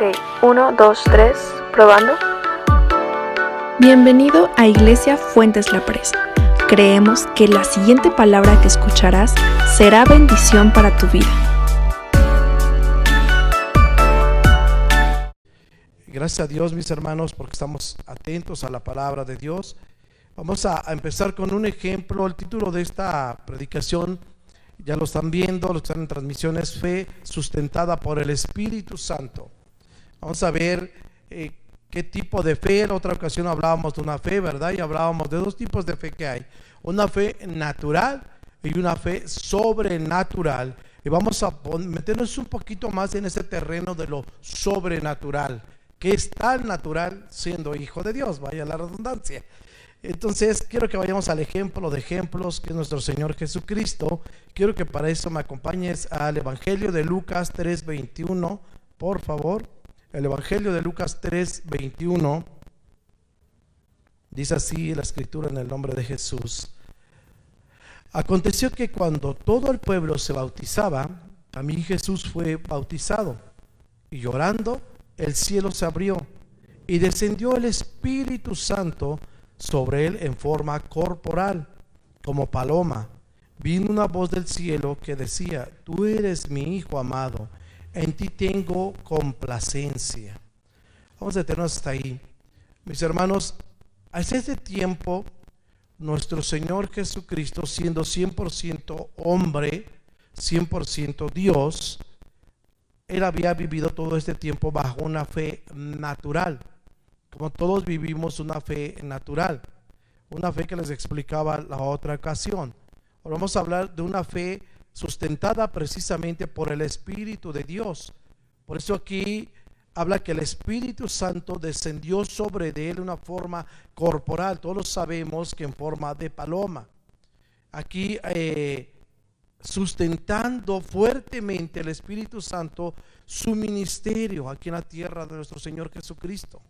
Ok, uno, dos, tres, probando. Bienvenido a Iglesia Fuentes La Presa. Creemos que la siguiente palabra que escucharás será bendición para tu vida. Gracias a Dios, mis hermanos, porque estamos atentos a la palabra de Dios. Vamos a, a empezar con un ejemplo. El título de esta predicación, ya lo están viendo, lo están en transmisiones, fe sustentada por el Espíritu Santo. Vamos a ver eh, qué tipo de fe. En otra ocasión hablábamos de una fe, ¿verdad? Y hablábamos de dos tipos de fe que hay. Una fe natural y una fe sobrenatural. Y vamos a meternos un poquito más en ese terreno de lo sobrenatural, que es tan natural siendo hijo de Dios, vaya la redundancia. Entonces, quiero que vayamos al ejemplo de ejemplos que es nuestro Señor Jesucristo. Quiero que para eso me acompañes al Evangelio de Lucas 3:21, por favor. El Evangelio de Lucas 3:21 dice así la escritura en el nombre de Jesús. Aconteció que cuando todo el pueblo se bautizaba, también Jesús fue bautizado. Y llorando, el cielo se abrió y descendió el Espíritu Santo sobre él en forma corporal, como paloma. Vino una voz del cielo que decía, tú eres mi Hijo amado, en ti tengo complacencia. Vamos a detenernos hasta ahí. Mis hermanos, hace este tiempo, nuestro Señor Jesucristo, siendo 100% hombre, 100% Dios, Él había vivido todo este tiempo bajo una fe natural como todos vivimos una fe natural, una fe que les explicaba la otra ocasión. Ahora vamos a hablar de una fe sustentada precisamente por el Espíritu de Dios. Por eso aquí habla que el Espíritu Santo descendió sobre de él de una forma corporal. Todos sabemos que en forma de paloma. Aquí eh, sustentando fuertemente el Espíritu Santo su ministerio aquí en la tierra de nuestro Señor Jesucristo.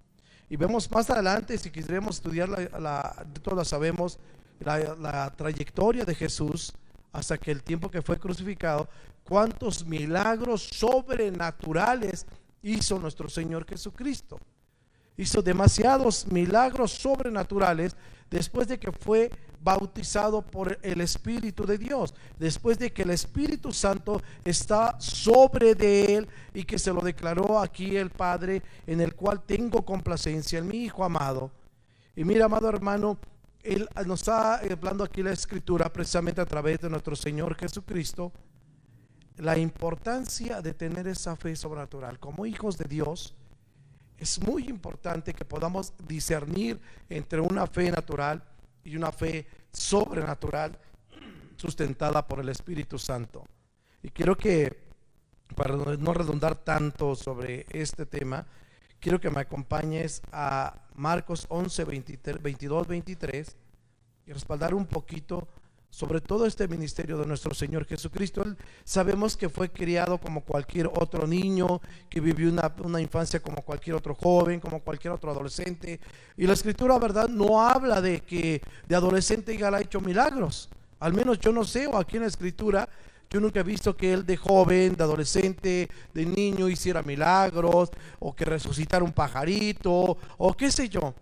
Y vemos más adelante, si quisiéramos estudiar, la, todos sabemos, la, trayectoria de Jesús hasta que el tiempo que fue crucificado, cuántos milagros sobrenaturales hizo nuestro Señor Jesucristo. Hizo demasiados milagros sobrenaturales después de que fue bautizado por el Espíritu de Dios, después de que el Espíritu Santo está sobre de él y que se lo declaró aquí el Padre, en el cual tengo complacencia en mi Hijo amado. Y mira, amado hermano, él nos está hablando aquí la Escritura precisamente a través de nuestro Señor Jesucristo, la importancia de tener esa fe sobrenatural. Como hijos de Dios, es muy importante que podamos discernir entre una fe natural y una fe sobrenatural sustentada por el Espíritu Santo. Y quiero que, para no redundar tanto sobre este tema, quiero que me acompañes a Marcos 11, 23, 22, 23 y respaldar un poquito sobre todo este ministerio de nuestro Señor Jesucristo. Él, sabemos que fue criado como cualquier otro niño, que vivió una, infancia como cualquier otro joven, como cualquier otro adolescente. Y la escritura, ¿verdad? No habla de que de adolescente ya ha hecho milagros. Al menos yo no sé, o aquí en la escritura, yo nunca he visto que él de joven, de adolescente, de niño hiciera milagros, o que resucitara un pajarito, o qué sé yo.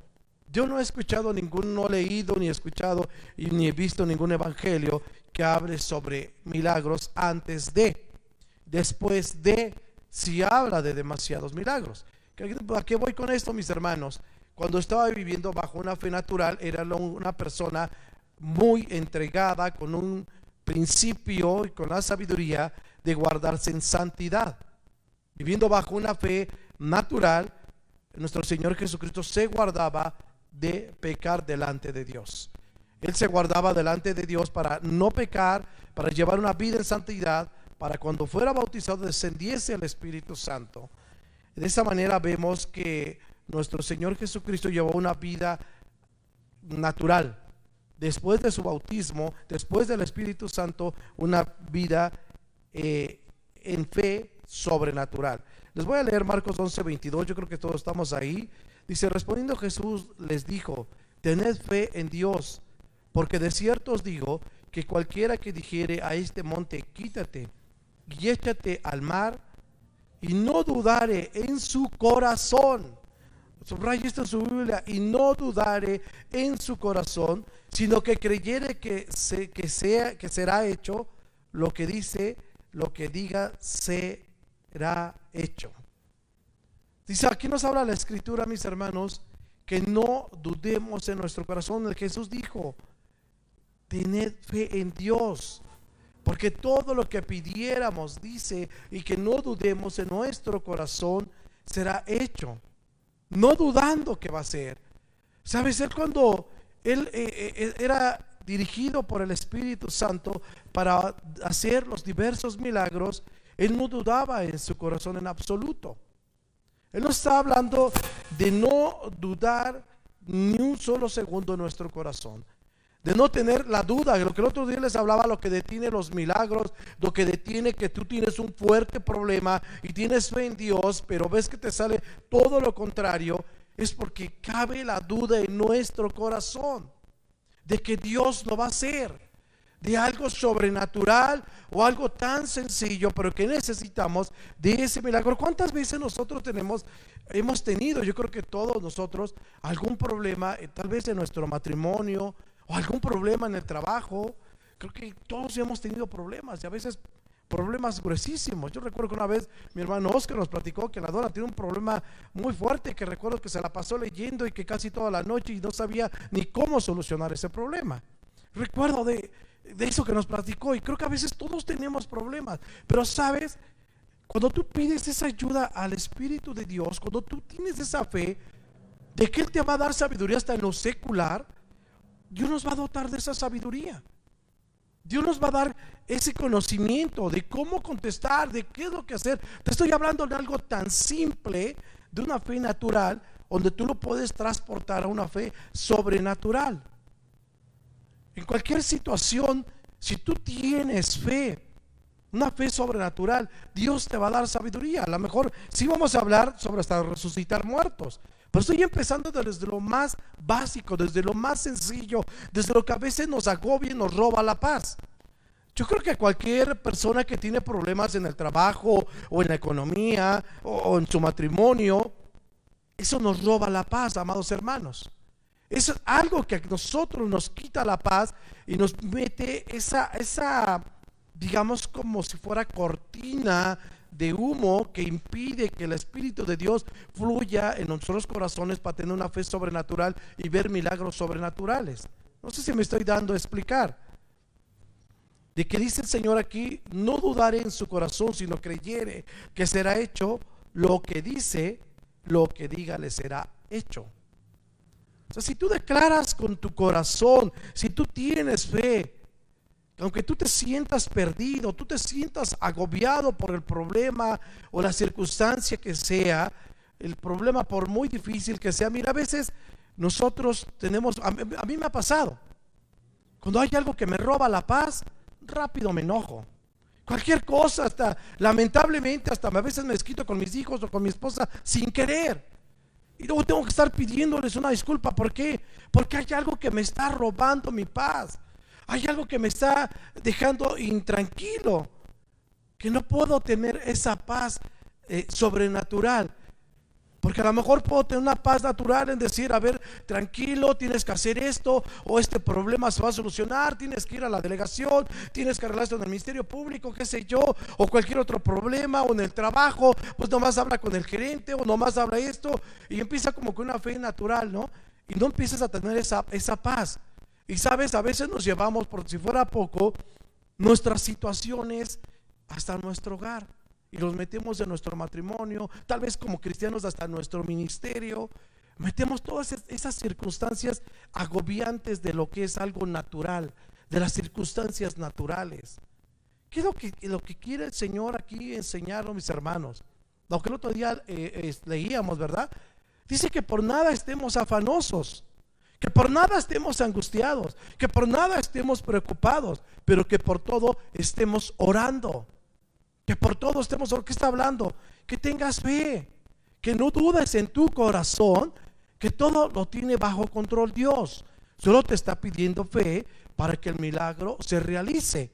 Yo no he escuchado ningún, no he leído ni he escuchado ni he visto ningún evangelio que hable sobre milagros antes de, después de, si habla de demasiados milagros. ¿A qué voy con esto, mis hermanos? Cuando estaba viviendo bajo una fe natural, era una persona muy entregada, con un principio y con la sabiduría de guardarse en santidad. Viviendo bajo una fe natural, nuestro Señor Jesucristo se guardaba de pecar delante de Dios. Él se guardaba delante de Dios para no pecar, para llevar una vida en santidad, para cuando fuera bautizado descendiese el Espíritu Santo. De esa manera vemos que nuestro Señor Jesucristo llevó una vida natural. Después de su bautismo, después del Espíritu Santo, una vida eh, en fe sobrenatural. Les voy a leer Marcos 11, 22, yo creo que todos estamos ahí. Dice, respondiendo Jesús les dijo, tened fe en Dios, porque de cierto os digo que cualquiera que dijere a este monte, quítate y échate al mar, y no dudare en su corazón. Subraya esto en su Biblia, y no dudare en su corazón, sino que creyere que, se, que, sea, que será hecho lo que dice, lo que diga será hecho. Dice, aquí nos habla la escritura, mis hermanos, que no dudemos en nuestro corazón. Jesús dijo, tened fe en Dios. Porque todo lo que pidiéramos, dice, y que no dudemos en nuestro corazón, será hecho. No dudando que va a ser. ¿Sabes? Él cuando él eh, eh, eh, era dirigido por el Espíritu Santo para hacer los diversos milagros, él no dudaba en su corazón en absoluto. Él no está hablando de no dudar ni un solo segundo en nuestro corazón. De no tener la duda, lo que el otro día les hablaba, lo que detiene los milagros, lo que detiene que tú tienes un fuerte problema y tienes fe en Dios, pero ves que te sale todo lo contrario, es porque cabe la duda en nuestro corazón de que Dios lo va a hacer de algo sobrenatural o algo tan sencillo, pero que necesitamos de ese milagro. ¿Cuántas veces nosotros tenemos, hemos tenido, yo creo que todos nosotros, algún problema, eh, tal vez en nuestro matrimonio o algún problema en el trabajo? Creo que todos hemos tenido problemas y a veces problemas gruesísimos. Yo recuerdo que una vez mi hermano Oscar nos platicó que la dona tiene un problema muy fuerte, que recuerdo que se la pasó leyendo y que casi toda la noche y no sabía ni cómo solucionar ese problema. Recuerdo de, de eso que nos platicó. Y creo que a veces todos tenemos problemas. Pero sabes, cuando tú pides esa ayuda al Espíritu de Dios, cuando tú tienes esa fe de que Él te va a dar sabiduría hasta en lo secular, Dios nos va a dotar de esa sabiduría. Dios nos va a dar ese conocimiento de cómo contestar, de qué es lo que hacer. Te estoy hablando de algo tan simple, de una fe natural, donde tú lo puedes transportar a una fe sobrenatural. En cualquier situación, si tú tienes fe, una fe sobrenatural, Dios te va a dar sabiduría. A lo mejor sí vamos a hablar sobre hasta resucitar muertos. Pero estoy empezando desde lo más básico, desde lo más sencillo, desde lo que a veces nos agobia y nos roba la paz. Yo creo que cualquier persona que tiene problemas en el trabajo o en la economía o en su matrimonio, eso nos roba la paz, amados hermanos. Es algo que a nosotros nos quita la paz y nos mete esa, esa, digamos, como si fuera cortina de humo que impide que el Espíritu de Dios fluya en nuestros corazones para tener una fe sobrenatural y ver milagros sobrenaturales. No sé si me estoy dando a explicar. De que dice el Señor aquí, no dudaré en su corazón, sino creyere que será hecho lo que dice, lo que diga le será hecho. O sea, si tú declaras con tu corazón, si tú tienes fe, aunque tú te sientas perdido, tú te sientas agobiado por el problema o la circunstancia que sea, el problema por muy difícil que sea, mira, a veces nosotros tenemos, a mí, me ha pasado, cuando hay algo que me roba la paz, rápido me enojo. Cualquier cosa, hasta lamentablemente, hasta a veces me desquito con mis hijos o con mi esposa sin querer. Y luego tengo que estar pidiéndoles una disculpa. ¿Por qué? Porque hay algo que me está robando mi paz. Hay algo que me está dejando intranquilo. Que no puedo tener esa paz eh, sobrenatural. Porque a lo mejor puedo tener una paz natural en decir, a ver, tranquilo, tienes que hacer esto, o este problema se va a solucionar, tienes que ir a la delegación, tienes que arreglar en el Ministerio Público, qué sé yo, o cualquier otro problema, o en el trabajo, pues nomás habla con el gerente, o nomás habla esto, y empieza como con una fe natural, ¿no? Y no empiezas a tener esa, esa paz. Y sabes, a veces nos llevamos, por si fuera poco, nuestras situaciones hasta nuestro hogar y los metemos en nuestro matrimonio, tal vez como cristianos hasta nuestro ministerio. Metemos todas esas circunstancias agobiantes de lo que es algo natural, de las circunstancias naturales. ¿Qué es lo que, lo que quiere el Señor aquí enseñarnos, mis hermanos? Lo que el otro día eh, leíamos, ¿verdad? Dice que por nada estemos afanosos, que por nada estemos angustiados, que por nada estemos preocupados, pero que por todo estemos orando. Que por todo estemos, ¿qué está hablando? Que tengas fe, que no dudes en tu corazón, que todo lo tiene bajo control Dios. Solo te está pidiendo fe para que el milagro se realice.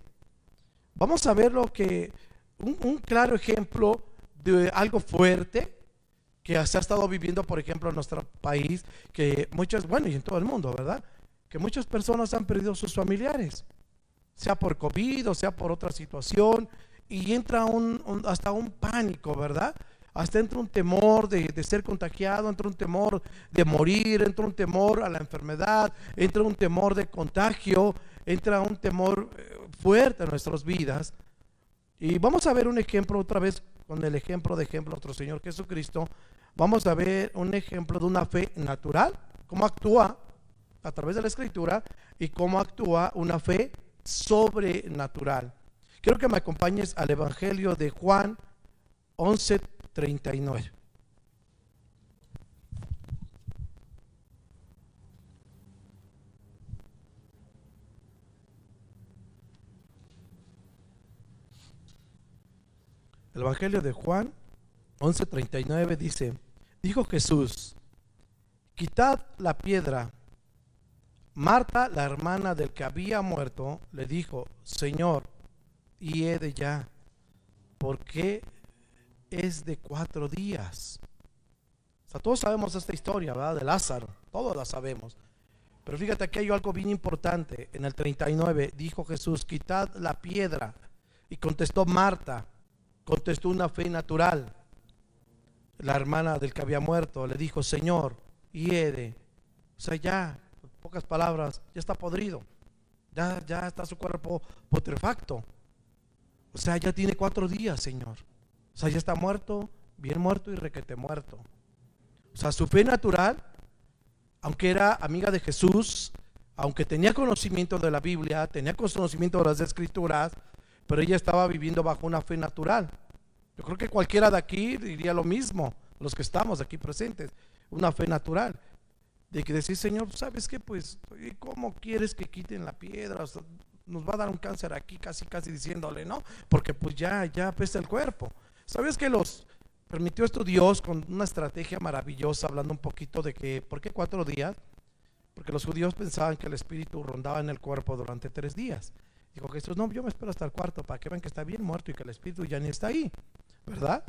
Vamos a ver lo que, un, claro ejemplo de algo fuerte que se ha estado viviendo, por ejemplo, en nuestro país, que muchas, bueno, y en todo el mundo, ¿verdad? Que muchas personas han perdido sus familiares, sea por COVID o sea por otra situación, y entra un, hasta un pánico, ¿verdad? Hasta entra un temor de, de, ser contagiado, entra un temor de morir, entra un temor a la enfermedad, entra un temor de contagio, entra un temor eh, fuerte en nuestras vidas. Y vamos a ver un ejemplo otra vez con el ejemplo de ejemplo nuestro Señor Jesucristo, vamos a ver un ejemplo de una fe natural, cómo actúa a través de la escritura y cómo actúa una fe sobrenatural. Quiero que me acompañes al Evangelio de Juan 11:39. El Evangelio de Juan 11:39 dice, dijo Jesús, quitad la piedra. Marta, la hermana del que había muerto, le dijo, Señor, y ya, porque es de cuatro días. O todos sabemos esta historia, ¿verdad? De Lázaro, todos la sabemos. Pero fíjate que hay algo bien importante. En el 39 dijo Jesús, quitad la piedra. Y contestó Marta, contestó una fe natural. La hermana del que había muerto le dijo, Señor, hiede. O sea, ya, pocas palabras, ya está podrido. Ya, ya está su cuerpo putrefacto. O sea, ya tiene cuatro días, Señor. O sea, ya está muerto, bien muerto y requete muerto. O sea, su fe natural, aunque era amiga de Jesús, aunque tenía conocimiento de la Biblia, tenía conocimiento de las escrituras, pero ella estaba viviendo bajo una fe natural. Yo creo que cualquiera de aquí diría lo mismo, los que estamos aquí presentes, una fe natural. De que decir, Señor, ¿sabes qué? Pues, ¿cómo quieres que quiten la piedra? nos va a dar un cáncer aquí, casi, casi diciéndole, ¿no? Porque pues ya, ya pesa el cuerpo. ¿Sabes que los permitió esto Dios con una estrategia maravillosa, hablando un poquito de que, ¿por qué cuatro días? Porque los judíos pensaban que el espíritu rondaba en el cuerpo durante tres días. Dijo Jesús, no, yo me espero hasta el cuarto para que vean que está bien muerto y que el espíritu ya ni está ahí, ¿verdad?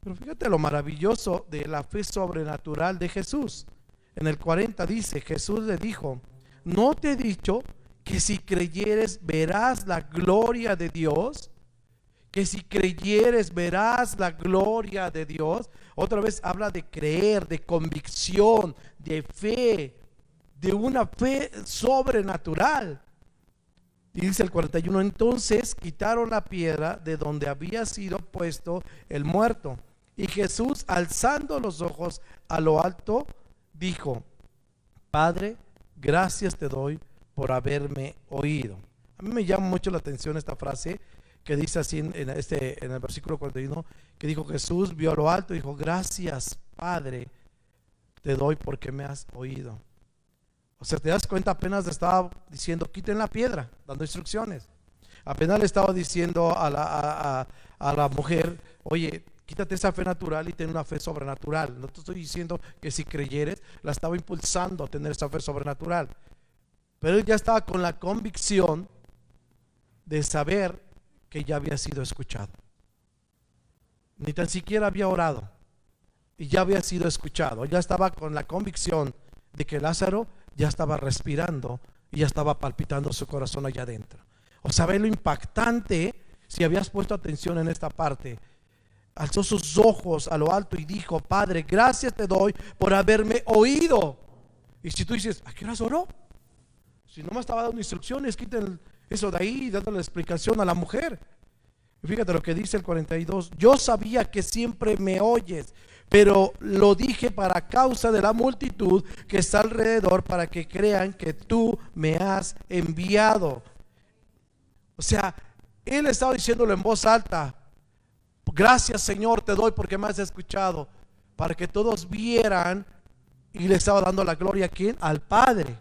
Pero fíjate lo maravilloso de la fe sobrenatural de Jesús. En el 40 dice, Jesús le dijo, no te he dicho que si creyeres verás la gloria de Dios, que si creyeres verás la gloria de Dios. Otra vez habla de creer, de convicción, de fe, de una fe sobrenatural. Y dice el 41, entonces quitaron la piedra de donde había sido puesto el muerto. Y Jesús, alzando los ojos a lo alto, dijo, Padre, gracias te doy por haberme oído. A mí me llama mucho la atención esta frase que dice así en, este, en el versículo 41, que dijo Jesús, vio a lo alto y dijo, gracias Padre, te doy porque me has oído. O sea, te das cuenta, apenas le estaba diciendo, quiten la piedra, dando instrucciones. Apenas le estaba diciendo a la, a, la mujer, oye, quítate esa fe natural y ten una fe sobrenatural. No te estoy diciendo que si creyeres, la estaba impulsando a tener esa fe sobrenatural. Pero él ya estaba con la convicción de saber que ya había sido escuchado. Ni tan siquiera había orado y ya había sido escuchado. Ya estaba con la convicción de que Lázaro ya estaba respirando y ya estaba palpitando su corazón allá adentro. O ve lo impactante, si habías puesto atención en esta parte, alzó sus ojos a lo alto y dijo, Padre, gracias te doy por haberme oído. Y si tú dices, ¿a qué horas oró? Si no me estaba dando instrucciones, quiten eso de ahí, dándole explicación a la mujer. Fíjate lo que dice el 42. Yo sabía que siempre me oyes, pero lo dije para causa de la multitud que está alrededor, para que crean que tú me has enviado. O sea, él estaba diciéndolo en voz alta. Gracias Señor te doy porque me has escuchado. Para que todos vieran y le estaba dando la gloria a quién? Al Padre.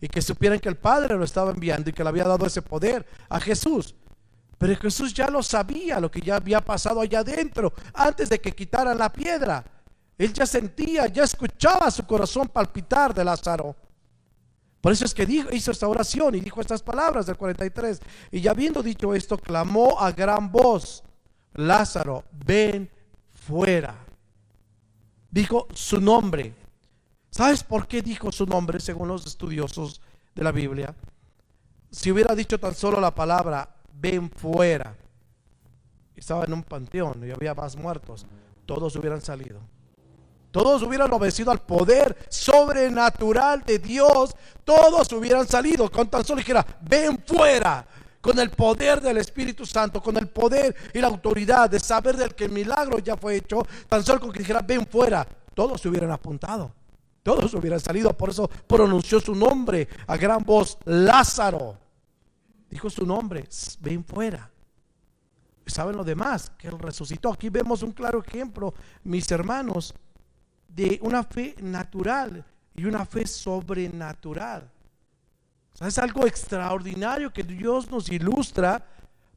Y que supieran que el Padre lo estaba enviando y que le había dado ese poder a Jesús. Pero Jesús ya lo sabía, lo que ya había pasado allá adentro, antes de que quitaran la piedra. Él ya sentía, ya escuchaba su corazón palpitar de Lázaro. Por eso es que dijo, hizo esta oración y dijo estas palabras del 43. Y ya habiendo dicho esto, clamó a gran voz, Lázaro, ven fuera. Dijo su nombre. ¿Sabes por qué dijo su nombre según los estudiosos de la Biblia? Si hubiera dicho tan solo la palabra, ven fuera, estaba en un panteón y había más muertos, todos hubieran salido. Todos hubieran obedecido al poder sobrenatural de Dios. Todos hubieran salido con tan solo dijera, ven fuera. Con el poder del Espíritu Santo, con el poder y la autoridad de saber del que el milagro ya fue hecho, tan solo con que dijera, ven fuera, todos se hubieran apuntado. Todos hubieran salido, por eso pronunció su nombre a gran voz, Lázaro. Dijo su nombre, ven fuera. ¿Saben lo demás? Que él resucitó. Aquí vemos un claro ejemplo, mis hermanos, de una fe natural y una fe sobrenatural. es algo extraordinario que Dios nos ilustra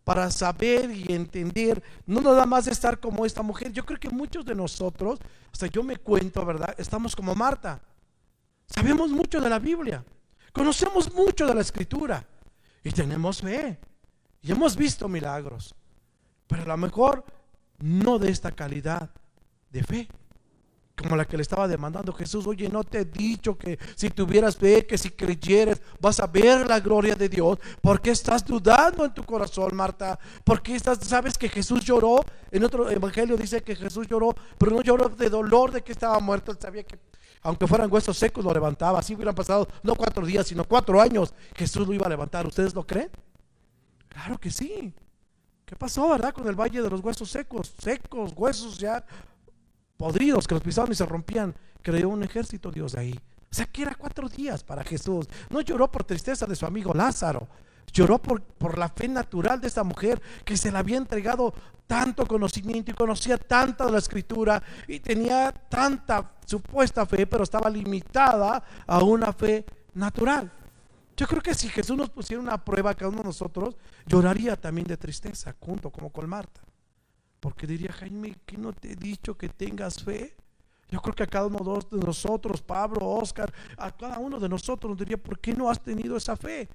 para saber y entender, no nada más estar como esta mujer. Yo creo que muchos de nosotros, hasta yo me cuento, ¿verdad? Estamos como Marta. Sabemos mucho de la Biblia, conocemos mucho de la Escritura y tenemos fe. Y hemos visto milagros, pero a lo mejor no de esta calidad de fe como la que le estaba demandando Jesús. Oye, no te he dicho que si tuvieras fe, que si creyeres, vas a ver la gloria de Dios. ¿Por qué estás dudando en tu corazón, Marta? ¿Por qué estás, sabes que Jesús lloró? En otro evangelio dice que Jesús lloró, pero no lloró de dolor de que estaba muerto. Él sabía que, aunque fueran huesos secos, lo levantaba. Así hubieran pasado no cuatro días, sino cuatro años. Jesús lo iba a levantar. ¿Ustedes lo creen? Claro que sí. ¿Qué pasó, verdad? Con el valle de los huesos secos, secos, huesos ya podridos que los pisaban y se rompían, creó un ejército Dios ahí. O sea que era cuatro días para Jesús. No lloró por tristeza de su amigo Lázaro. Lloró por, por la fe natural de esta mujer que se le había entregado tanto conocimiento y conocía tanta la escritura y tenía tanta supuesta fe, pero estaba limitada a una fe natural. Yo creo que si Jesús nos pusiera una prueba a cada uno de nosotros, lloraría también de tristeza, junto como con Marta. Porque diría Jaime, que no te he dicho que tengas fe? Yo creo que a cada uno de nosotros, Pablo, Oscar, a cada uno de nosotros nos diría, ¿por qué no has tenido esa fe?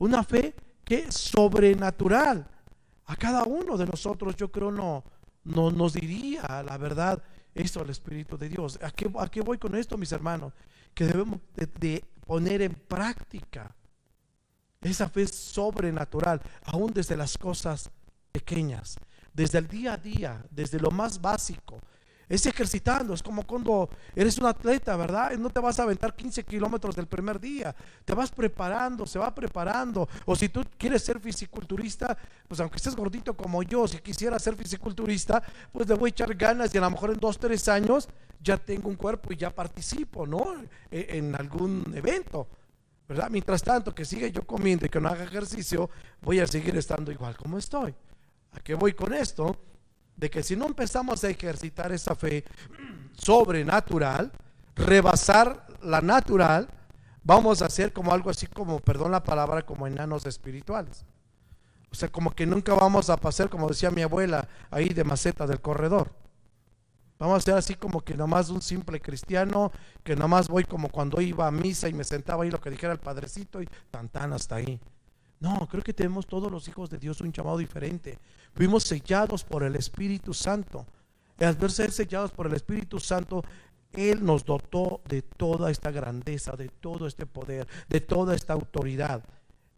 Una fe que es sobrenatural. A cada uno de nosotros yo creo no, no nos diría la verdad esto al Espíritu de Dios. ¿A qué, ¿A qué, voy con esto, mis hermanos? Que debemos de poner en práctica esa fe sobrenatural, aún desde las cosas pequeñas desde el día a día, desde lo más básico. Es ejercitando, es como cuando eres un atleta, ¿verdad? No te vas a aventar 15 kilómetros del primer día, te vas preparando, se va preparando. O si tú quieres ser fisiculturista, pues aunque estés gordito como yo, si quisiera ser fisiculturista, pues le voy a echar ganas y a lo mejor en dos, tres años ya tengo un cuerpo y ya participo, ¿no? E, en algún evento. ¿verdad? Mientras tanto, que siga yo comiendo y que no haga ejercicio, voy a seguir estando igual como estoy. ¿A qué voy con esto? De que si no empezamos a ejercitar esa fe sobrenatural, rebasar la natural, vamos a hacer como algo así como, perdón la palabra, como enanos espirituales. O sea, como que nunca vamos a pasar, como decía mi abuela, ahí de maceta del corredor. Vamos a ser así como que nomás un simple cristiano, que nomás voy como cuando iba a misa y me sentaba ahí lo que dijera el padrecito y tan hasta ahí. No, creo que tenemos todos los hijos de Dios un llamado diferente. Fuimos sellados por el Espíritu Santo. Y al ver ser sellados por el Espíritu Santo, Él nos dotó de toda esta grandeza, de todo este poder, de toda esta autoridad.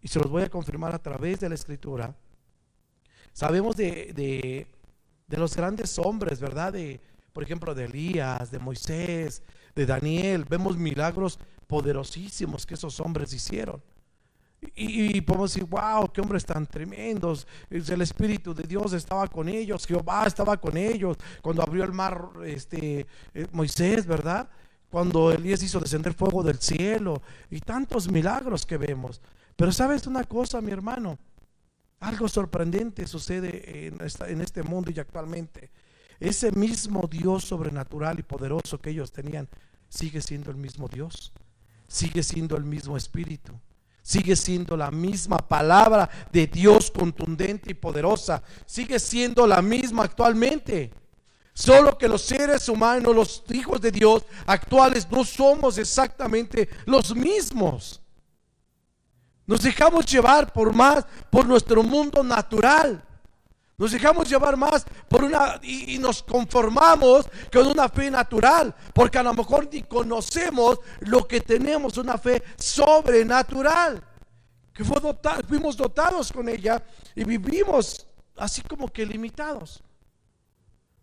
Y se los voy a confirmar a través de la Escritura. Sabemos de, de, de los grandes hombres, ¿verdad? De, por ejemplo, de Elías, de Moisés, de Daniel. Vemos milagros poderosísimos que esos hombres hicieron. Y, podemos decir, wow, qué hombres tan tremendos. El Espíritu de Dios estaba con ellos, Jehová estaba con ellos. Cuando abrió el mar, este, eh, Moisés, ¿verdad? Cuando Elías hizo descender fuego del cielo y tantos milagros que vemos. Pero sabes una cosa, mi hermano, algo sorprendente sucede en, en este mundo y actualmente. Ese mismo Dios sobrenatural y poderoso que ellos tenían sigue siendo el mismo Dios, sigue siendo el mismo Espíritu Sigue siendo la misma palabra de Dios contundente y poderosa. Sigue siendo la misma actualmente. Solo que los seres humanos, los hijos de Dios actuales, no somos exactamente los mismos. Nos dejamos llevar por más por nuestro mundo natural. Nos dejamos llevar más por una y, nos conformamos con una fe natural, porque a lo mejor ni conocemos lo que tenemos, una fe sobrenatural, que fue fuimos dotados con ella y vivimos así como que limitados.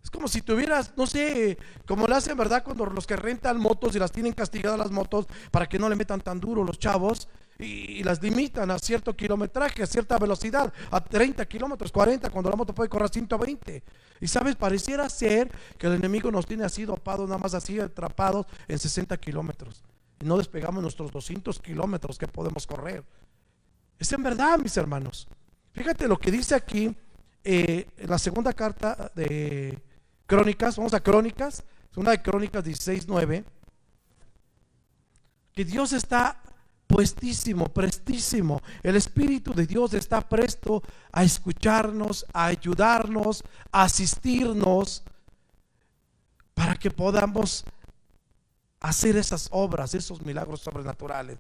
Es como si tuvieras, no sé, como lo hacen, ¿verdad? Cuando los que rentan motos y las tienen castigadas las motos para que no le metan tan duro los chavos y, las limitan a cierto kilometraje, a cierta velocidad, a 30 kilómetros, 40, cuando la moto puede correr 120. Y sabes, pareciera ser que el enemigo nos tiene así dopados, nada más así atrapados en 60 kilómetros. Y no despegamos nuestros 200 kilómetros que podemos correr. Es en verdad, mis hermanos. Fíjate lo que dice aquí eh, en la segunda carta de Crónicas, vamos a Crónicas, segunda de Crónicas 16, 9, que Dios está puestísimo, prestísimo. El Espíritu de Dios está presto a escucharnos, a ayudarnos, a asistirnos, para que podamos hacer esas obras, esos milagros sobrenaturales.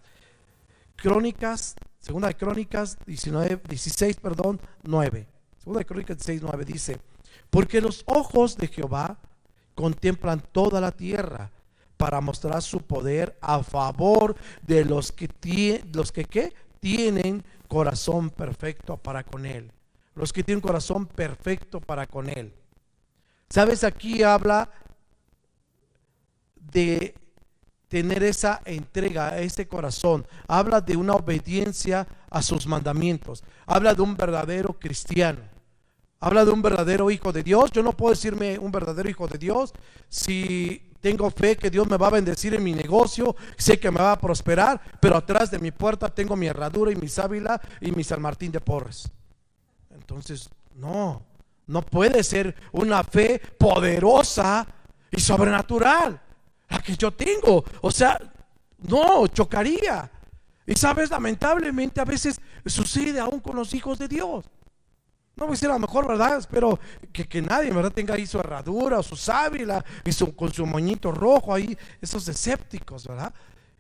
Crónicas, segunda de Crónicas 19, 16, perdón, 9. Segunda de Crónicas 16, 9 dice, porque los ojos de Jehová contemplan toda la tierra para mostrar su poder a favor de los que, los que tienen corazón perfecto para con Él. Los que tienen corazón perfecto para con Él. ¿Sabes? Aquí habla de tener esa entrega, ese corazón. Habla de una obediencia a sus mandamientos. Habla de un verdadero cristiano. Habla de un verdadero hijo de Dios. Yo no puedo decirme un verdadero hijo de Dios si tengo fe que Dios me va a bendecir en mi negocio, sé que me va a prosperar, pero atrás de mi puerta tengo mi herradura y mi sábila y mi San Martín de Porres. Entonces, no, no puede ser una fe poderosa y sobrenatural la que yo tengo. O sea, no, chocaría. Y sabes, lamentablemente a veces sucede aún con los hijos de Dios. No voy a decir a lo mejor, ¿verdad? Espero que, que nadie, ¿verdad? Tenga ahí su herradura o su sábila y con su moñito rojo ahí, esos escépticos, ¿verdad?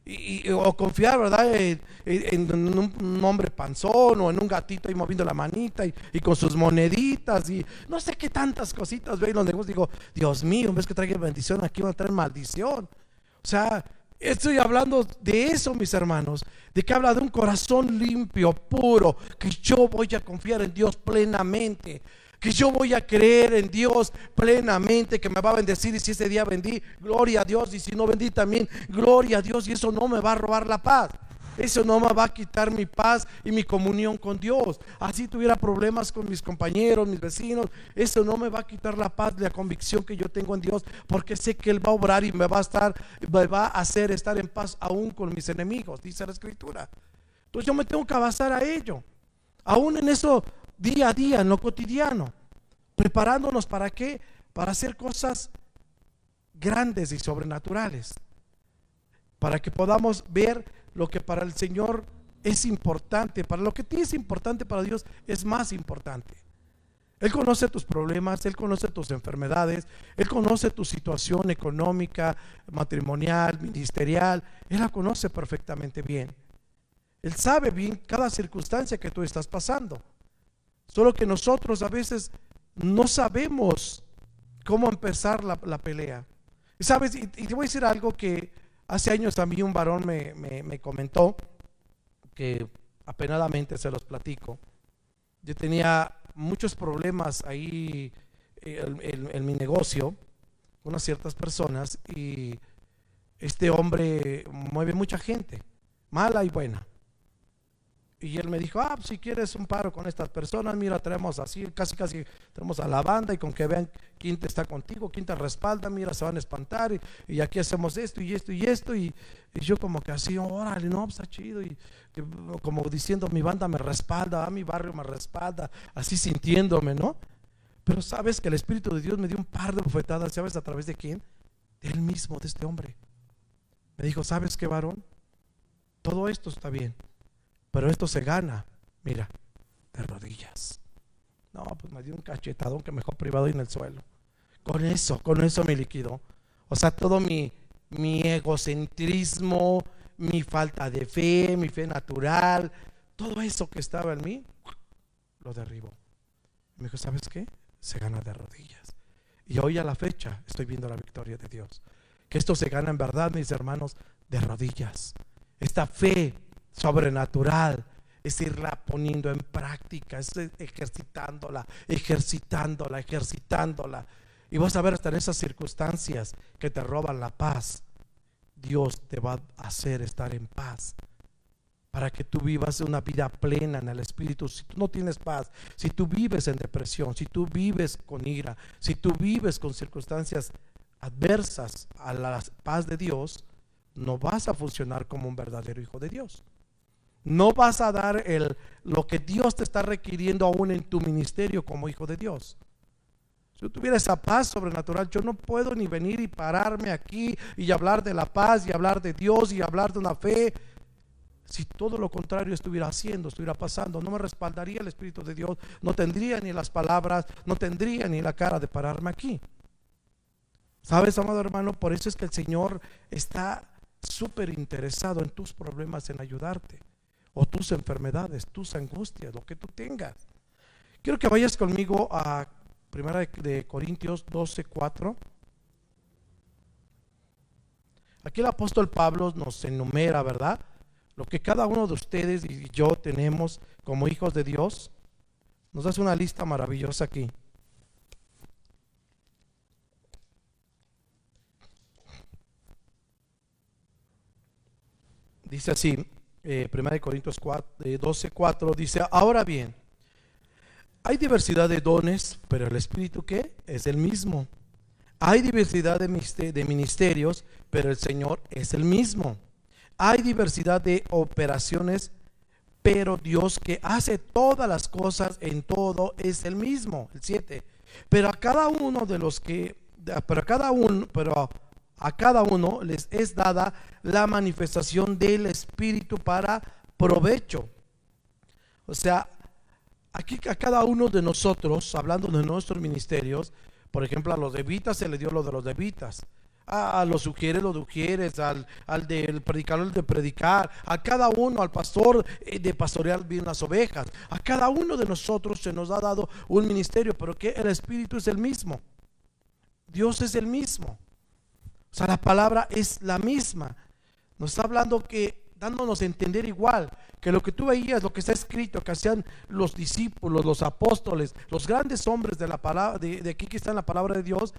Y, o confiar, ¿verdad? En, un, hombre panzón o en un gatito ahí moviendo la manita y, con sus moneditas y no sé qué tantas cositas veo en los negocios. Digo, Dios mío, en vez que traiga bendición, aquí van a traer maldición. O sea, Estoy hablando de eso, mis hermanos, de que habla de un corazón limpio, puro, que yo voy a confiar en Dios plenamente, que yo voy a creer en Dios plenamente, que me va a bendecir y si ese día vendí, gloria a Dios, y si no vendí también, gloria a Dios, y eso no me va a robar la paz. Eso no me va a quitar mi paz y mi comunión con Dios. Así tuviera problemas con mis compañeros, mis vecinos, eso no me va a quitar la paz la convicción que yo tengo en Dios, porque sé que Él va a obrar y me va a estar, me va a hacer estar en paz aún con mis enemigos, dice la Escritura. Entonces yo me tengo que basar a ello, aún en eso día a día, en lo cotidiano, preparándonos para qué, para hacer cosas grandes y sobrenaturales, para que podamos ver lo que para el Señor es importante, para lo que ti es importante para Dios es más importante. Él conoce tus problemas, Él conoce tus enfermedades, Él conoce tu situación económica, matrimonial, ministerial, Él la conoce perfectamente bien. Él sabe bien cada circunstancia que tú estás pasando. Solo que nosotros a veces no sabemos cómo empezar la, pelea. Y sabes, y te voy a decir algo que Hace años también un varón me, comentó que apenadamente se los platico. Yo tenía muchos problemas ahí en, en mi negocio con unas ciertas personas y este hombre mueve mucha gente, mala y buena. Y él me dijo, ah, pues, si quieres un paro con estas personas, mira, tenemos así, casi casi tenemos a la banda y con que vean quién está contigo, quién te respalda, mira, se van a espantar y, aquí hacemos esto y esto y esto. Y, yo como que así, órale, no, pues, está chido. Y, como diciendo, mi banda me respalda, a mi barrio me respalda, así sintiéndome, ¿no? Pero sabes que el Espíritu de Dios me dio un par de bofetadas, ¿sabes a través de quién? De él mismo, de este hombre. Me dijo, ¿sabes qué, varón? Todo esto está bien pero esto se gana, mira, de rodillas. No, pues me dio un cachetadón que me dejó privado en el suelo. Con eso, con eso me liquidó. O sea, todo mi, mi egocentrismo, mi falta de fe, mi fe natural, todo eso que estaba en mí, lo derribó. Me dijo, ¿sabes qué? Se gana de rodillas. Y hoy a la fecha estoy viendo la victoria de Dios. Que esto se gana en verdad, mis hermanos, de rodillas. Esta fe sobrenatural es irla poniendo en práctica, es ejercitándola, ejercitándola, ejercitándola. Y vas a ver hasta en esas circunstancias que te roban la paz, Dios te va a hacer estar en paz para que tú vivas una vida plena en el Espíritu. Si tú no tienes paz, si tú vives en depresión, si tú vives con ira, si tú vives con circunstancias adversas a la paz de Dios, no vas a funcionar como un verdadero hijo de Dios. No vas a dar el, lo que Dios te está requiriendo aún en tu ministerio como hijo de Dios. Si yo tuviera esa paz sobrenatural, yo no puedo ni venir y pararme aquí y hablar de la paz y hablar de Dios y hablar de una fe. Si todo lo contrario estuviera haciendo, estuviera pasando, no me respaldaría el Espíritu de Dios, no tendría ni las palabras, no tendría ni la cara de pararme aquí. ¿Sabes, amado hermano? Por eso es que el Señor está súper interesado en tus problemas, en ayudarte, o tus enfermedades, tus angustias, lo que tú tengas. Quiero que vayas conmigo a Primera de Corintios 12, 4. Aquí el apóstol Pablo nos enumera, ¿verdad? Lo que cada uno de ustedes y yo tenemos como hijos de Dios. Nos hace una lista maravillosa aquí. Dice así, eh, 1 Corintios 12, 4, dice, ahora bien, hay diversidad de dones, pero el Espíritu que es el mismo. Hay diversidad de ministerios, pero el Señor es el mismo. Hay diversidad de operaciones, pero Dios que hace todas las cosas en todo es el mismo. El 7. Pero a cada uno de los que, pero a cada uno, pero a cada uno les es dada la manifestación del Espíritu para provecho. O sea, aquí a cada uno de nosotros, hablando de nuestros ministerios, por ejemplo, a los levitas se le dio lo de los levitas, a, los sugieres, los sugieres, al, al del predicador, el de predicar, a cada uno, al pastor eh, de pastorear bien las ovejas, a cada uno de nosotros se nos ha dado un ministerio, pero que el Espíritu es el mismo. Dios es el mismo. O sea, la palabra es la misma. Nos está hablando que, dándonos a entender igual, que lo que tú veías, lo que está escrito, que hacían los discípulos, los apóstoles, los grandes hombres de la palabra, de, aquí que está en la palabra de Dios,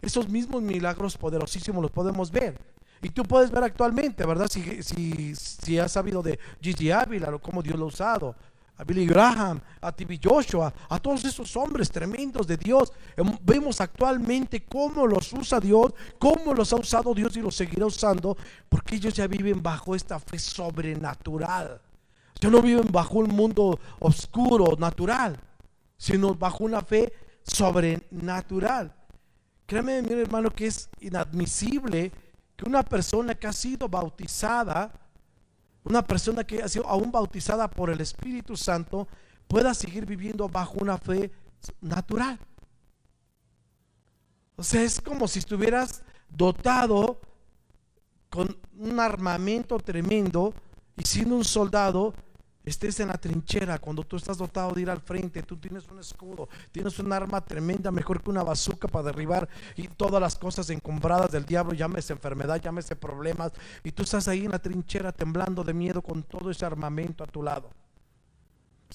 esos mismos milagros poderosísimos los podemos ver. Y tú puedes ver actualmente, ¿verdad? Si, si, si has sabido de Gigi Ávila, o cómo Dios lo ha usado a Billy Graham, a T.B. Joshua, a todos esos hombres tremendos de Dios. Em, vemos actualmente cómo los usa Dios, cómo los ha usado Dios y los seguirá usando, porque ellos ya viven bajo esta fe sobrenatural. Ya no viven bajo un mundo oscuro, natural, sino bajo una fe sobrenatural. Créeme, mi hermano, que es inadmisible que una persona que ha sido bautizada, una persona que ha sido aún bautizada por el Espíritu Santo pueda seguir viviendo bajo una fe natural. O sea, es como si estuvieras dotado con un armamento tremendo y siendo un soldado estés en la trinchera, cuando tú estás dotado de ir al frente, tú tienes un escudo, tienes un arma tremenda, mejor que una bazooka para derribar y todas las cosas encombradas del diablo, llámese enfermedad, llámese problemas, y tú estás ahí en la trinchera temblando de miedo con todo ese armamento a tu lado.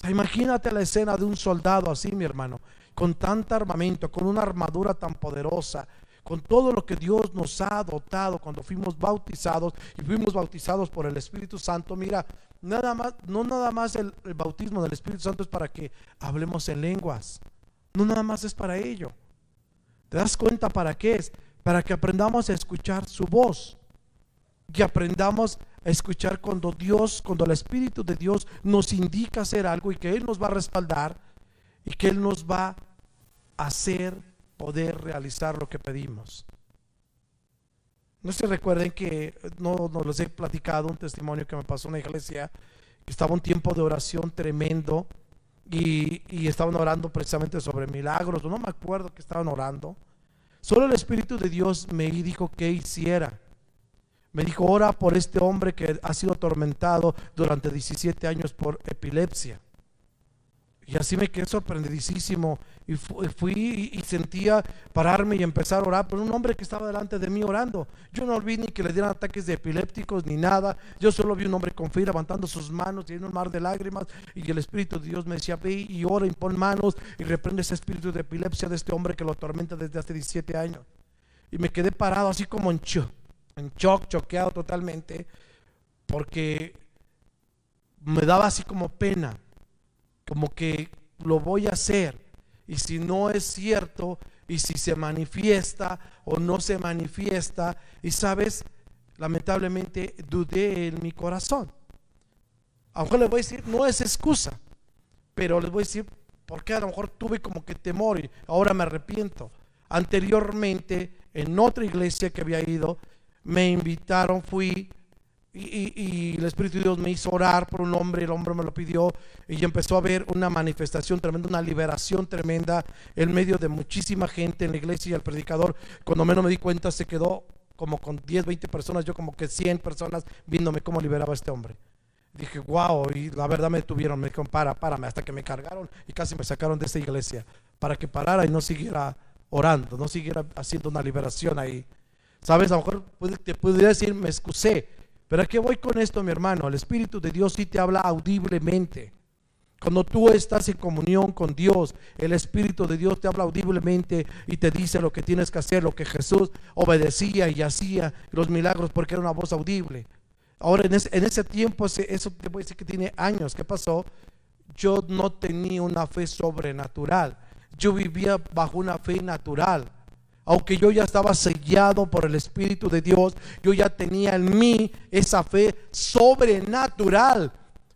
imagínate la escena de un soldado así, mi hermano, con tanta armamento, con una armadura tan poderosa, con todo lo que Dios nos ha dotado cuando fuimos bautizados y fuimos bautizados por el Espíritu Santo. Mira, nada más, no nada más el, bautismo del Espíritu Santo es para que hablemos en lenguas. No nada más es para ello. ¿Te das cuenta para qué es? Para que aprendamos a escuchar su voz. Que aprendamos a escuchar cuando Dios, cuando el Espíritu de Dios nos indica hacer algo y que Él nos va a respaldar y que Él nos va a hacer poder realizar lo que pedimos. No se recuerden que no, no les he platicado un testimonio que me pasó en la iglesia, que estaba un tiempo de oración tremendo y, y estaban orando precisamente sobre milagros, no me acuerdo que estaban orando. Solo el Espíritu de Dios me dijo que hiciera. Me dijo, ora por este hombre que ha sido atormentado durante 17 años por epilepsia. Y así me quedé sorprendidísimo. Y fui y sentía pararme y empezar a orar por un hombre que estaba delante de mí orando. Yo no olvidé ni que le dieran ataques de epilépticos ni nada. Yo solo vi un hombre con fe levantando sus manos y en un mar de lágrimas. Y el Espíritu de Dios me decía, ve y ora y pon manos y reprende ese espíritu de epilepsia de este hombre que lo atormenta desde hace 17 años. Y me quedé parado así como en shock, en shock, choqueado totalmente, porque me daba así como pena como que lo voy a hacer. Y si no es cierto, y si se manifiesta o no se manifiesta, y sabes, lamentablemente dudé en mi corazón. Aunque les voy a decir, no es excusa, pero les voy a decir, porque a lo mejor tuve como que temor y ahora me arrepiento. Anteriormente, en otra iglesia que había ido, me invitaron, fui y, el Espíritu de Dios me hizo orar por un hombre, el hombre me lo pidió y empezó a ver una manifestación tremenda, una liberación tremenda en medio de muchísima gente en la iglesia y el predicador, cuando menos me di cuenta, se quedó como con 10, 20 personas, yo como que 100 personas viéndome cómo liberaba a este hombre. Dije, wow, y la verdad me tuvieron, me dijeron, para, párame, hasta que me cargaron y casi me sacaron de esa iglesia, para que parara y no siguiera orando, no siguiera haciendo una liberación ahí. Sabes, a lo mejor te podría decir, me excusé, pero aquí voy con esto, mi hermano. El Espíritu de Dios sí te habla audiblemente. Cuando tú estás en comunión con Dios, el Espíritu de Dios te habla audiblemente y te dice lo que tienes que hacer, lo que Jesús obedecía y hacía, los milagros, porque era una voz audible. Ahora, en ese, tiempo, eso te voy a decir que tiene años. ¿Qué pasó? Yo no tenía una fe sobrenatural. Yo vivía bajo una fe natural aunque yo ya estaba sellado por el Espíritu de Dios, yo ya tenía en mí esa fe sobrenatural,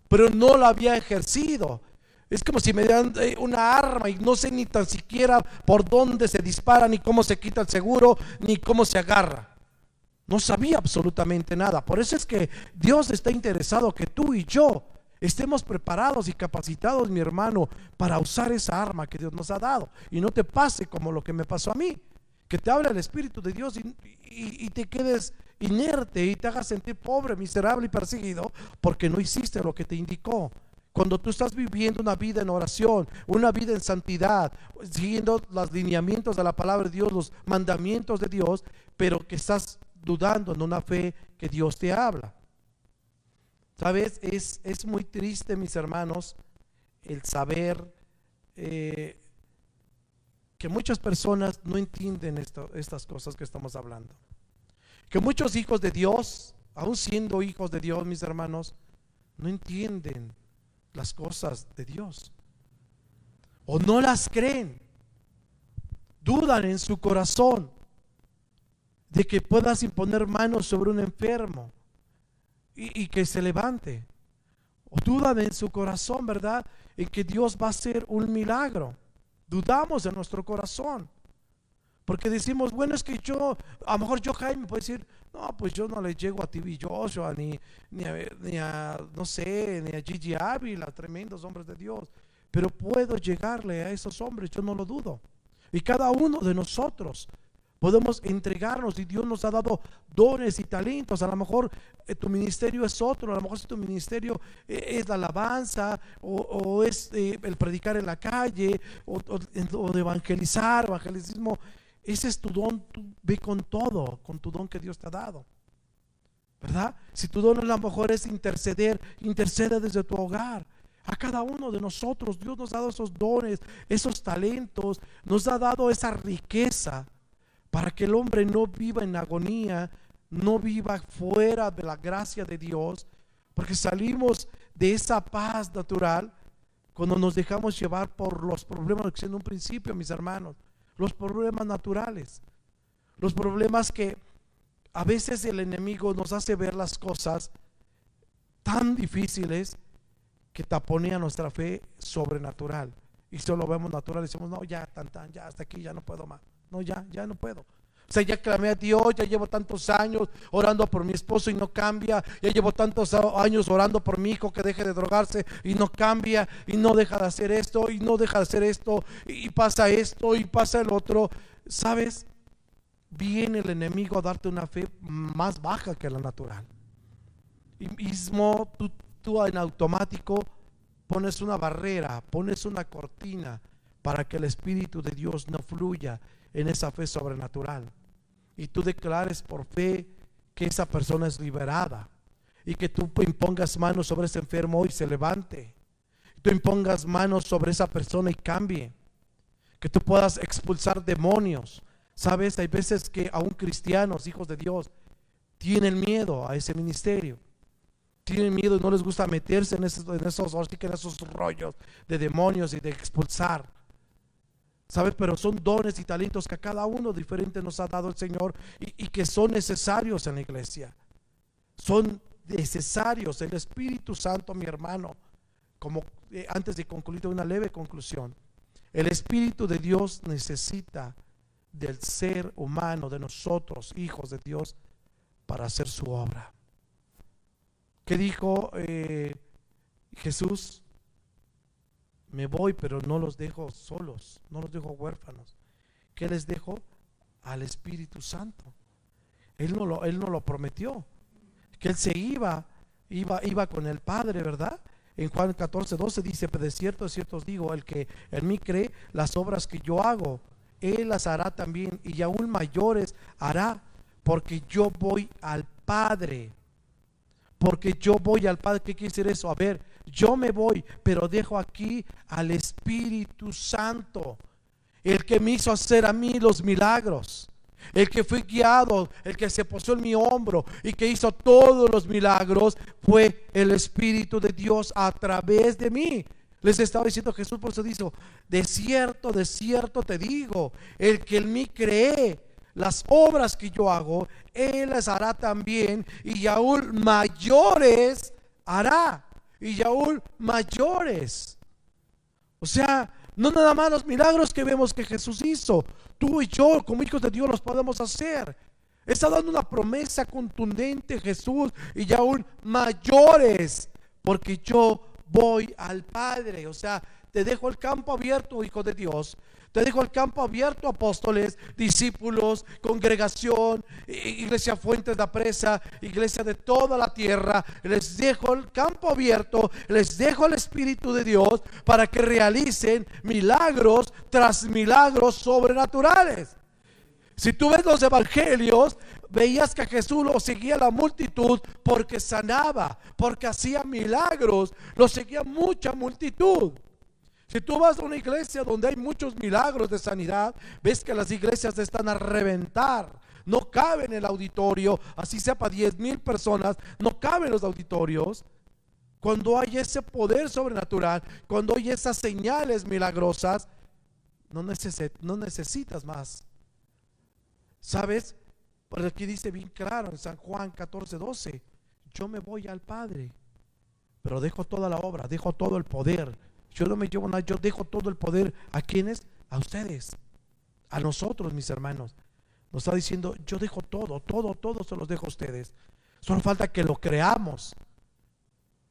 pero no la había ejercido. Es como si me dieran eh, una arma y no sé ni tan siquiera por dónde se dispara, ni cómo se quita el seguro, ni cómo se agarra. No sabía absolutamente nada. Por eso es que Dios está interesado que tú y yo estemos preparados y capacitados, mi hermano, para usar esa arma que Dios nos ha dado. Y no te pase como lo que me pasó a mí que te hable el Espíritu de Dios y, te quedes inerte y te hagas sentir pobre, miserable y perseguido porque no hiciste lo que te indicó. Cuando tú estás viviendo una vida en oración, una vida en santidad, siguiendo los lineamientos de la palabra de Dios, los mandamientos de Dios, pero que estás dudando en una fe que Dios te habla. Sabes, es, es muy triste, mis hermanos, el saber eh, que muchas personas no entienden estas cosas que estamos hablando. Que muchos hijos de Dios, aún siendo hijos de Dios, mis hermanos, no entienden las cosas de Dios. O no las creen. Dudan en su corazón de que puedas imponer manos sobre un enfermo y, y que se levante. O dudan en su corazón, ¿verdad? En que Dios va a hacer un milagro. Dudamos en nuestro corazón. Porque decimos, bueno, es que yo, a lo mejor yo, Jaime, puede decir, no, pues yo no le llego a TV Joshua, ni, ni, a, ni a, no sé, ni a Gigi Ávila, tremendos hombres de Dios. Pero puedo llegarle a esos hombres, yo no lo dudo. Y cada uno de nosotros Podemos entregarnos y Dios nos ha dado dones y talentos. A lo mejor eh, tu ministerio es otro, a lo mejor si tu ministerio eh, es la alabanza o, es eh, el predicar en la calle o, de evangelizar, evangelismo. Ese es tu don, ve con todo, con tu don que Dios te ha dado. ¿Verdad? Si tu don a lo mejor es interceder, intercede desde tu hogar. A cada uno de nosotros Dios nos ha dado esos dones, esos talentos, nos ha dado esa riqueza para que el hombre no viva en agonía, no viva fuera de la gracia de Dios, porque salimos de esa paz natural cuando nos dejamos llevar por los problemas que en un principio, mis hermanos, los problemas naturales, los problemas que a veces el enemigo nos hace ver las cosas tan difíciles que taponea nuestra fe sobrenatural. Y solo vemos natural y decimos, no, ya, tan, tan, ya, hasta aquí, ya no puedo más. No, ya, ya no puedo. O sea, ya clamé a Dios, ya llevo tantos años orando por mi esposo y no cambia. Ya llevo tantos años orando por mi hijo que deje de drogarse y no cambia y no deja de hacer esto y no deja de hacer esto y pasa esto y pasa el otro. ¿Sabes? Viene el enemigo a darte una fe más baja que la natural. Y mismo tú, tú en automático pones una barrera, pones una cortina para que el Espíritu de Dios no fluya en esa fe sobrenatural. Y tú declares por fe que esa persona es liberada. Y que tú impongas manos sobre ese enfermo y se levante. Tú impongas manos sobre esa persona y cambie. Que tú puedas expulsar demonios. Sabes, hay veces que aún cristianos, hijos de Dios, tienen miedo a ese ministerio tienen miedo y no les gusta meterse en esos, en esos, en esos rollos de demonios y de expulsar. ¿Sabes? Pero son dones y talentos que a cada uno diferente nos ha dado el Señor y, que son necesarios en la iglesia. Son necesarios. El Espíritu Santo, mi hermano, como eh, antes de concluir una leve conclusión, el Espíritu de Dios necesita del ser humano, de nosotros, hijos de Dios, para hacer su obra. ¿Qué dijo eh, Jesús? Me voy, pero no los dejo solos, no los dejo huérfanos. ¿Qué les dejo? Al Espíritu Santo. Él no lo, él no lo prometió. Que él se iba, iba, iba con el Padre, ¿verdad? En Juan 14, 12 dice, pero de cierto, de cierto os digo, el que en mí cree, las obras que yo hago, él las hará también y aún mayores hará, porque yo voy al Padre porque yo voy al Padre. ¿Qué quiere decir eso? A ver, yo me voy, pero dejo aquí al Espíritu Santo, el que me hizo hacer a mí los milagros. El que fue guiado, el que se posó en mi hombro y que hizo todos los milagros fue el Espíritu de Dios a través de mí. Les estaba diciendo Jesús, por eso dijo, de cierto, de cierto te digo, el que en mí cree, las obras que yo hago, Él las hará también y aún mayores hará. Y aún mayores. O sea, no nada más los milagros que vemos que Jesús hizo. Tú y yo como hijos de Dios los podemos hacer. Está dando una promesa contundente Jesús y mayores. Porque yo voy al Padre. O sea, te dejo el campo abierto, hijo de Dios, te dejo el campo abierto, apóstoles, discípulos, congregación, iglesia Fuentes de Presa, iglesia de toda la tierra. Les dejo el campo abierto, les dejo el Espíritu de Dios para que realicen milagros tras milagros sobrenaturales. Si tú ves los evangelios, veías que Jesús lo seguía la multitud porque sanaba, porque hacía milagros, lo seguía mucha multitud. Si tú vas a una iglesia donde hay muchos milagros de sanidad, ves que las iglesias están a reventar. No caben en el auditorio, así sea para 10 mil personas, no caben los auditorios. Cuando hay ese poder sobrenatural, cuando hay esas señales milagrosas, no, no necesitas más. ¿Sabes? Porque aquí dice bien claro en San Juan 14, 12, yo me voy al Padre, pero dejo toda la obra, dejo todo el poder, yo no me llevo nada, yo dejo todo el poder a quienes, a ustedes, a nosotros, mis hermanos. Nos está diciendo, yo dejo todo, todo, todo se los dejo a ustedes. Solo falta que lo creamos.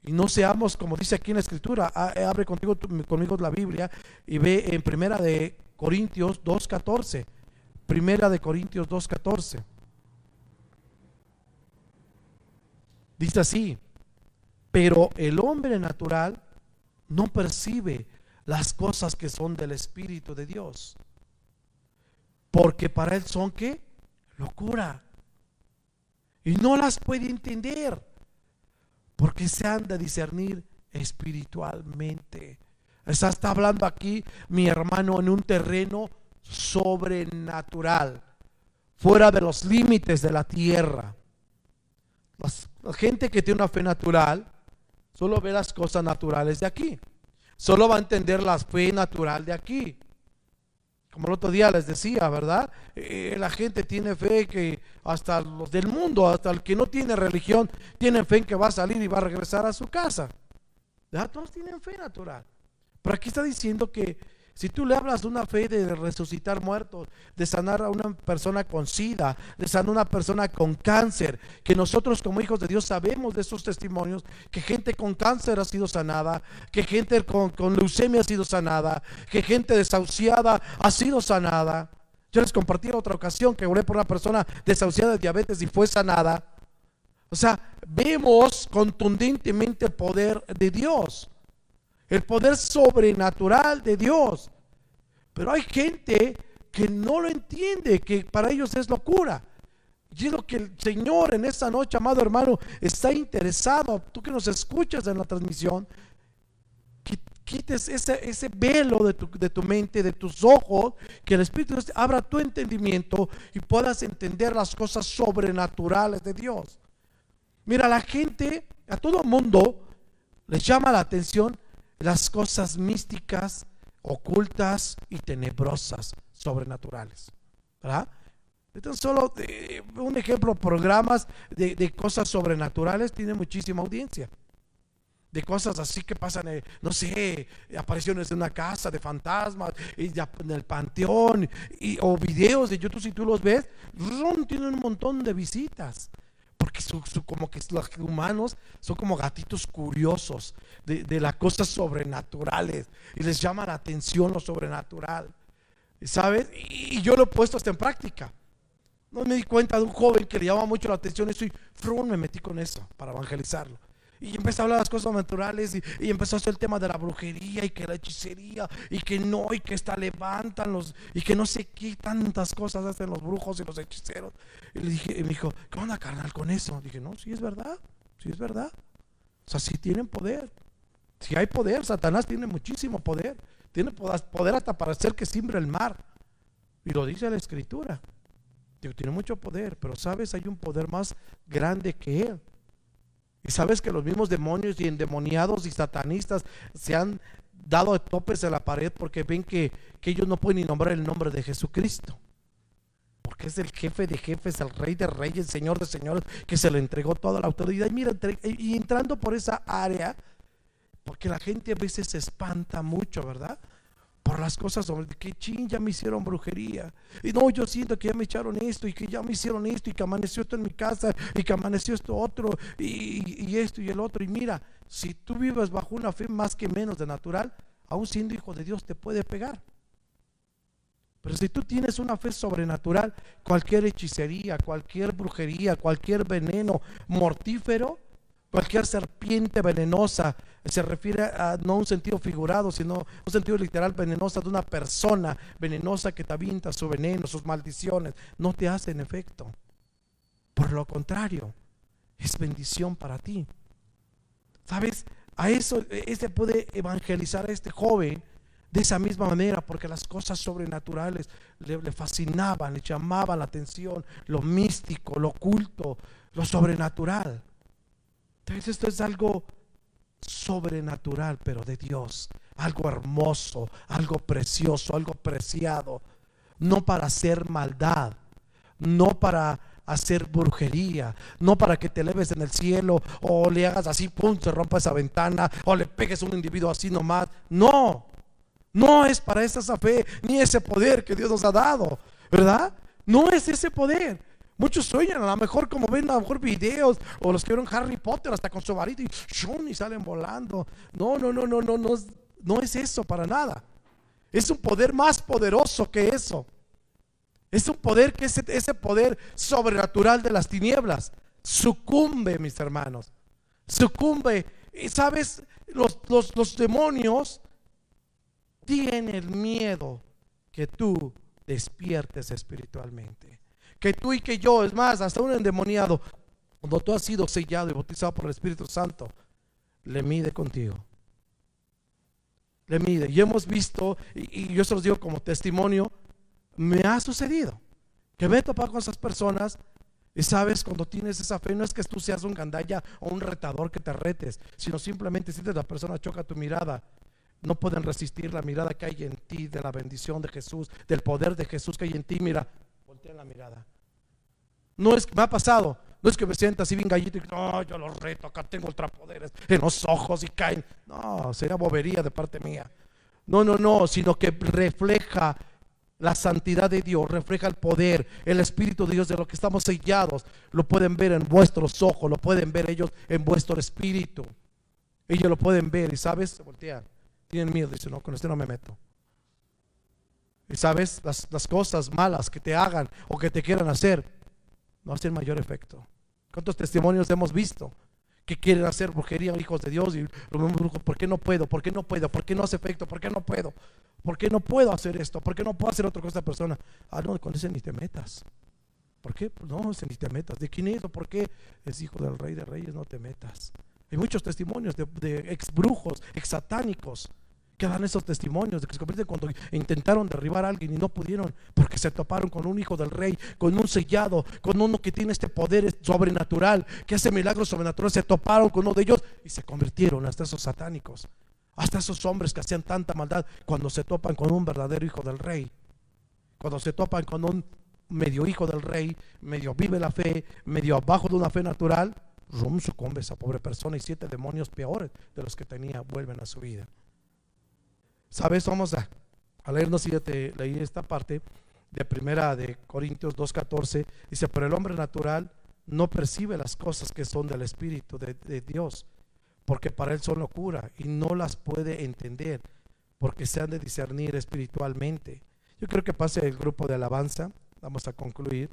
Y no seamos, como dice aquí en la escritura, eh, abre contigo, conmigo la Biblia y ve en Primera de Corintios 2.14. Primera de Corintios 2.14. Dice así, pero el hombre natural no percibe las cosas que son del Espíritu de Dios. Porque para él son que locura. Y no las puede entender. Porque se han de discernir espiritualmente. Está hablando aquí mi hermano en un terreno sobrenatural. Fuera de los límites de la tierra. la gente que tiene una fe natural Solo ve las cosas naturales de aquí. Solo va a entender la fe natural de aquí. Como el otro día les decía, ¿verdad? Eh, la gente tiene fe que hasta los del mundo, hasta el que no tiene religión, tienen fe en que va a salir y va a regresar a su casa. ¿verdad? Todos tienen fe natural. Pero aquí está diciendo que si tú le hablas de una fe de resucitar muertos, de sanar a una persona con sida, de sanar a una persona con cáncer, que nosotros como hijos de Dios sabemos de esos testimonios, que gente con cáncer ha sido sanada, que gente con, leucemia ha sido sanada, que gente desahuciada ha sido sanada. Yo les compartí en otra ocasión que oré por una persona desahuciada de diabetes y fue sanada. O sea, vemos contundentemente el poder de Dios. El poder sobrenatural de Dios. Pero hay gente que no lo entiende, que para ellos es locura. Y es lo que el Señor en esta noche, amado hermano, está interesado. Tú que nos escuchas en la transmisión, quites ese, ese velo de tu, de tu mente, de tus ojos, que el Espíritu abra tu entendimiento y puedas entender las cosas sobrenaturales de Dios. Mira, la gente, a todo mundo, les llama la atención las cosas místicas, ocultas y tenebrosas, sobrenaturales. ¿Verdad? Entonces, solo eh, un ejemplo, programas de, de, cosas sobrenaturales tienen muchísima audiencia. De cosas así que pasan, eh, no sé, apariciones de una casa, de fantasmas, en el panteón, y, o videos de YouTube, si tú los ves, tienen un montón de visitas porque su, como que los humanos son como gatitos curiosos de, de, las cosas sobrenaturales y les llama la atención lo sobrenatural. ¿Sabes? Y, yo lo he puesto hasta en práctica. No me di cuenta de un joven que le llama mucho la atención eso y frun, me metí con eso para evangelizarlo. Y empecé a hablar las cosas naturales y, y, empezó a hacer el tema de la brujería y que la hechicería y que no, y que está levantan los, y que no sé qué tantas cosas hacen los brujos y los hechiceros. Y le dije, y me dijo, ¿qué onda carnal con eso? dije, no, sí es verdad, sí es verdad. O sea, sí tienen poder. Si hay poder, Satanás tiene muchísimo poder. Tiene poder hasta para hacer que simbre el mar. Y lo dice la escritura. Digo, tiene mucho poder, pero sabes, hay un poder más grande que él. Y sabes que los mismos demonios y endemoniados y satanistas se han dado topes en la pared porque ven que, que, ellos no pueden ni nombrar el nombre de Jesucristo. Porque es el jefe de jefes, el rey de reyes, el señor de señores, que se le entregó toda la autoridad. Y mira, y entrando por esa área, porque la gente a veces se espanta mucho, ¿verdad? Por las cosas sobre que ching, ya me hicieron brujería. Y no, yo siento que ya me echaron esto y que ya me hicieron esto y que amaneció esto en mi casa y que amaneció esto otro y, y esto y el otro. Y mira, si tú vives bajo una fe más que menos de natural, aún siendo hijo de Dios te puede pegar. Pero si tú tienes una fe sobrenatural, cualquier hechicería, cualquier brujería, cualquier veneno mortífero, Cualquier serpiente venenosa se refiere a no un sentido figurado, sino un sentido literal venenosa de una persona venenosa que te avienta su veneno, sus maldiciones. No te hacen efecto. Por lo contrario, es bendición para ti. ¿Sabes? A eso, este puede evangelizar a este joven de esa misma manera, porque las cosas sobrenaturales le, le fascinaban, le llamaban la atención, lo místico, lo oculto, lo sobrenatural. Entonces esto es algo sobrenatural, pero de Dios. Algo hermoso, algo precioso, algo preciado. No para hacer maldad, no para hacer brujería, no para que te eleves en el cielo o le hagas así, pum, se rompa esa ventana o le pegues a un individuo así nomás. No, no es para esa fe ni ese poder que Dios nos ha dado, ¿verdad? No es ese poder. Muchos sueñan, a lo mejor como ven a lo mejor videos o los que vieron Harry Potter hasta con su varita y, y salen volando. No, no, no, no, no, no, no es eso para nada. Es un poder más poderoso que eso. Es un poder que ese, ese poder sobrenatural de las tinieblas sucumbe, mis hermanos. Sucumbe. Y sabes, los, los, los demonios tienen miedo que tú despiertes espiritualmente que tú y que yo, es más, hasta un endemoniado, cuando tú has sido sellado y bautizado por el Espíritu Santo, le mide contigo. Le mide. Y hemos visto, y, yo se los digo como testimonio, me ha sucedido que me he topado con esas personas y sabes, cuando tienes esa fe, no es que tú seas un gandalla o un retador que te retes, sino simplemente sientes la persona choca tu mirada. No pueden resistir la mirada que hay en ti, de la bendición de Jesús, del poder de Jesús que hay en ti. Mira, en la mirada. No es que me ha pasado, no es que me sienta así bien gallito y no, yo los reto, acá tengo ultrapoderes en los ojos y caen. No, sería bobería de parte mía. No, no, no, sino que refleja la santidad de Dios, refleja el poder, el Espíritu de Dios de lo que estamos sellados. Lo pueden ver en vuestros ojos, lo pueden ver ellos en vuestro espíritu. Ellos lo pueden ver y sabes, se voltean. Tienen miedo, dicen, no, con este no me meto. Y sabes, las, las, cosas malas que te hagan o que te quieran hacer no hacen mayor efecto. ¿Cuántos testimonios hemos visto? que quieren hacer brujería, hijos de Dios, y los mismos brujos, ¿por qué no puedo? ¿Por qué no puedo? ¿Por qué no hace efecto? ¿Por qué no puedo? ¿Por qué no puedo hacer esto? ¿Por qué no puedo hacer otra cosa esta persona? Ah, no, con ese ni te metas. ¿Por qué? Pues no, ese ni te metas. ¿De quién es eso? ¿Por qué? Es hijo del rey de reyes, no te metas. Hay muchos testimonios de, de ex brujos, ex satánicos, que dan esos testimonios de que se convierten cuando intentaron derribar a alguien y no pudieron porque se toparon con un hijo del rey, con un sellado, con uno que tiene este poder sobrenatural, que hace milagros sobrenaturales, se toparon con uno de ellos y se convirtieron hasta esos satánicos, hasta esos hombres que hacían tanta maldad cuando se topan con un verdadero hijo del rey, cuando se topan con un medio hijo del rey, medio vive la fe, medio abajo de una fe natural, rum sucumbe esa pobre persona y siete demonios peores de los que tenía vuelven a su vida. ¿Sabes? Vamos a, leernos, si ya te leí esta parte de primera de Corintios 2.14. Dice, pero el hombre natural no percibe las cosas que son del Espíritu de, de Dios, porque para él son locura y no las puede entender, porque se han de discernir espiritualmente. Yo creo que pase el grupo de alabanza. Vamos a concluir.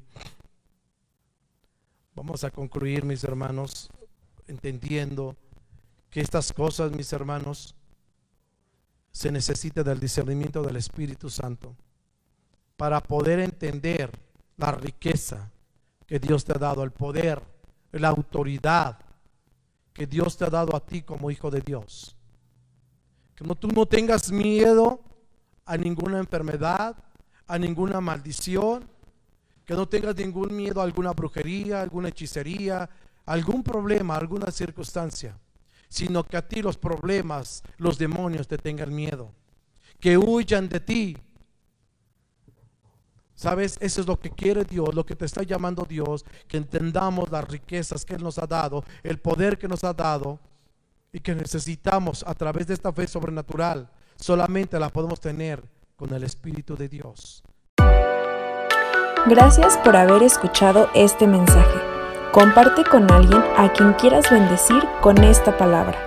Vamos a concluir, mis hermanos, entendiendo que estas cosas, mis hermanos, se necesita del discernimiento del Espíritu Santo para poder entender la riqueza que Dios te ha dado, el poder, la autoridad que Dios te ha dado a ti como hijo de Dios. Que no, tú no tengas miedo a ninguna enfermedad, a ninguna maldición, que no tengas ningún miedo a alguna brujería, alguna hechicería, algún problema, alguna circunstancia sino que a ti los problemas, los demonios te tengan miedo, que huyan de ti. ¿Sabes? Eso es lo que quiere Dios, lo que te está llamando Dios, que entendamos las riquezas que Él nos ha dado, el poder que nos ha dado y que necesitamos a través de esta fe sobrenatural. Solamente la podemos tener con el Espíritu de Dios. Gracias por haber escuchado este mensaje. Comparte con alguien a quien quieras bendecir con esta palabra.